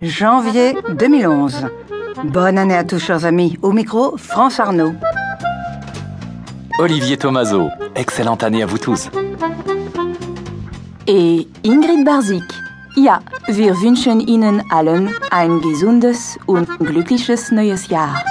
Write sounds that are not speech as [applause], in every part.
Janvier 2011. Bonne année à tous, chers amis. Au micro, France Arnaud. Olivier Tomaso, excellente année à vous tous. Et Ingrid Barzik. Ja, wir wünschen Ihnen allen ein gesundes und glückliches neues Jahr.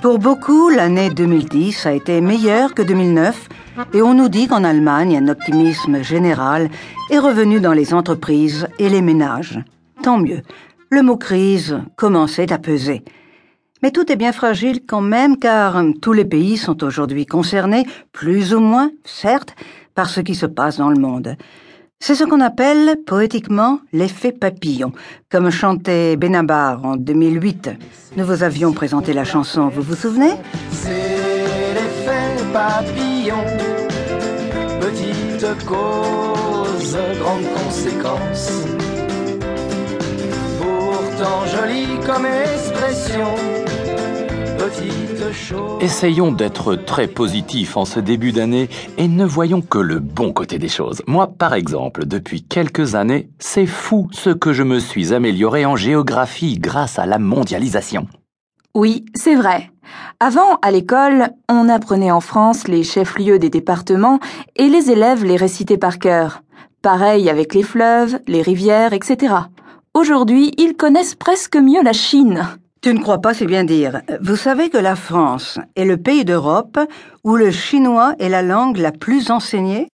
Pour beaucoup, l'année 2010 a été meilleure que 2009 et on nous dit qu'en Allemagne, un optimisme général est revenu dans les entreprises et les ménages. Tant mieux. Le mot crise commençait à peser. Mais tout est bien fragile quand même car tous les pays sont aujourd'hui concernés, plus ou moins, certes, par ce qui se passe dans le monde. C'est ce qu'on appelle poétiquement l'effet papillon, comme chantait Benabar en 2008. Nous vous avions présenté la chanson, vous vous souvenez? C'est l'effet papillon, petite cause, grande conséquence. Pourtant jolie comme Essayons d'être très positifs en ce début d'année et ne voyons que le bon côté des choses. Moi, par exemple, depuis quelques années, c'est fou ce que je me suis amélioré en géographie grâce à la mondialisation. Oui, c'est vrai. Avant, à l'école, on apprenait en France les chefs-lieux des départements et les élèves les récitaient par cœur. Pareil avec les fleuves, les rivières, etc. Aujourd'hui, ils connaissent presque mieux la Chine. Tu ne crois pas, c'est bien dire. Vous savez que la France est le pays d'Europe où le chinois est la langue la plus enseignée?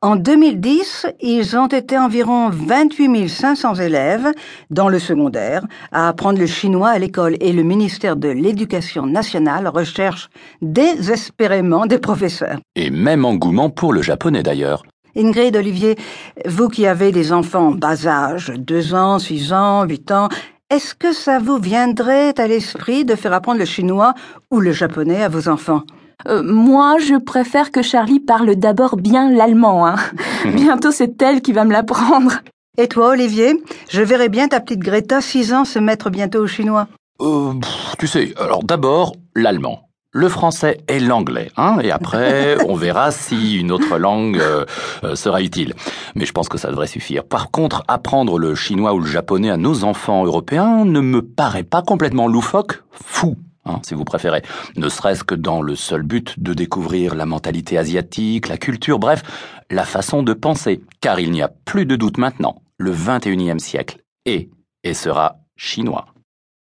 En 2010, ils ont été environ 28 500 élèves dans le secondaire à apprendre le chinois à l'école et le ministère de l'Éducation nationale recherche désespérément des professeurs. Et même engouement pour le japonais d'ailleurs. Ingrid, Olivier, vous qui avez des enfants en bas âge, 2 ans, 6 ans, 8 ans, est-ce que ça vous viendrait à l'esprit de faire apprendre le chinois ou le japonais à vos enfants? Euh, moi, je préfère que Charlie parle d'abord bien l'allemand. Hein. [laughs] Bientôt, c'est elle qui va me l'apprendre. Et toi, Olivier? Je verrais bien ta petite Greta, 6 ans, se mettre bientôt au chinois. Euh, pff, tu sais, alors d'abord, l'allemand. Le français et l'anglais, hein, et après, [laughs] on verra si une autre langue euh, euh, sera utile. Mais je pense que ça devrait suffire. Par contre, apprendre le chinois ou le japonais à nos enfants européens ne me paraît pas complètement loufoque, fou, hein, si vous préférez. Ne serait-ce que dans le seul but de découvrir la mentalité asiatique, la culture, bref, la façon de penser. Car il n'y a plus de doute maintenant, le 21e siècle est et sera chinois.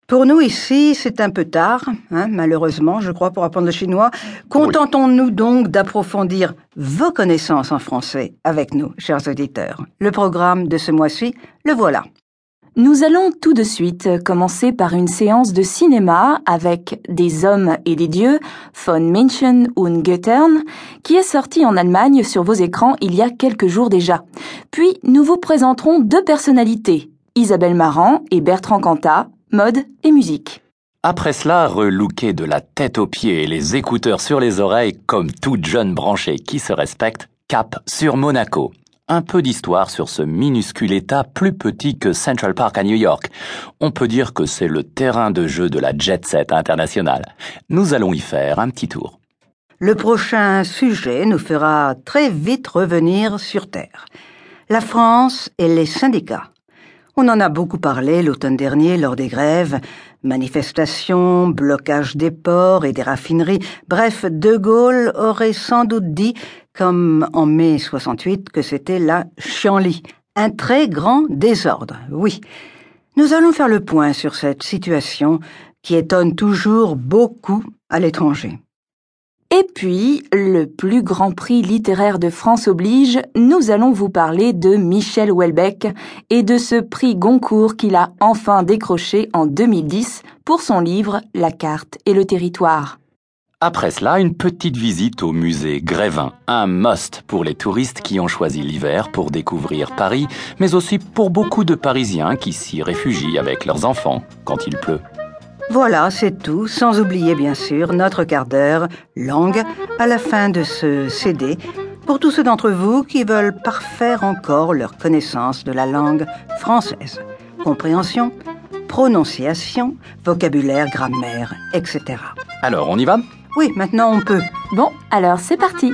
Pour nous ici, c'est un peu tard, hein, malheureusement, je crois, pour apprendre le chinois. Contentons-nous donc d'approfondir vos connaissances en français avec nous, chers auditeurs. Le programme de ce mois-ci, le voilà. Nous allons tout de suite commencer par une séance de cinéma avec Des hommes et des dieux, von München und Goethern, qui est sorti en Allemagne sur vos écrans il y a quelques jours déjà. Puis nous vous présenterons deux personnalités, Isabelle Marant et Bertrand Cantat, mode et musique. Après cela, relooké de la tête aux pieds et les écouteurs sur les oreilles, comme toute jeune branchée qui se respecte, cap sur Monaco. Un peu d'histoire sur ce minuscule État plus petit que Central Park à New York. On peut dire que c'est le terrain de jeu de la jet set internationale. Nous allons y faire un petit tour. Le prochain sujet nous fera très vite revenir sur Terre. La France et les syndicats. On en a beaucoup parlé l'automne dernier lors des grèves, manifestations, blocage des ports et des raffineries. Bref, De Gaulle aurait sans doute dit, comme en mai 68, que c'était la chienlit. Un très grand désordre, oui. Nous allons faire le point sur cette situation qui étonne toujours beaucoup à l'étranger. Et puis, le plus grand prix littéraire de France oblige, nous allons vous parler de Michel Houellebecq et de ce prix Goncourt qu'il a enfin décroché en 2010 pour son livre La carte et le territoire. Après cela, une petite visite au musée Grévin, un must pour les touristes qui ont choisi l'hiver pour découvrir Paris, mais aussi pour beaucoup de Parisiens qui s'y réfugient avec leurs enfants quand il pleut. Voilà, c'est tout, sans oublier bien sûr notre quart d'heure langue à la fin de ce CD pour tous ceux d'entre vous qui veulent parfaire encore leur connaissance de la langue française. Compréhension, prononciation, vocabulaire, grammaire, etc. Alors, on y va? Oui, maintenant on peut. Bon, alors c'est parti.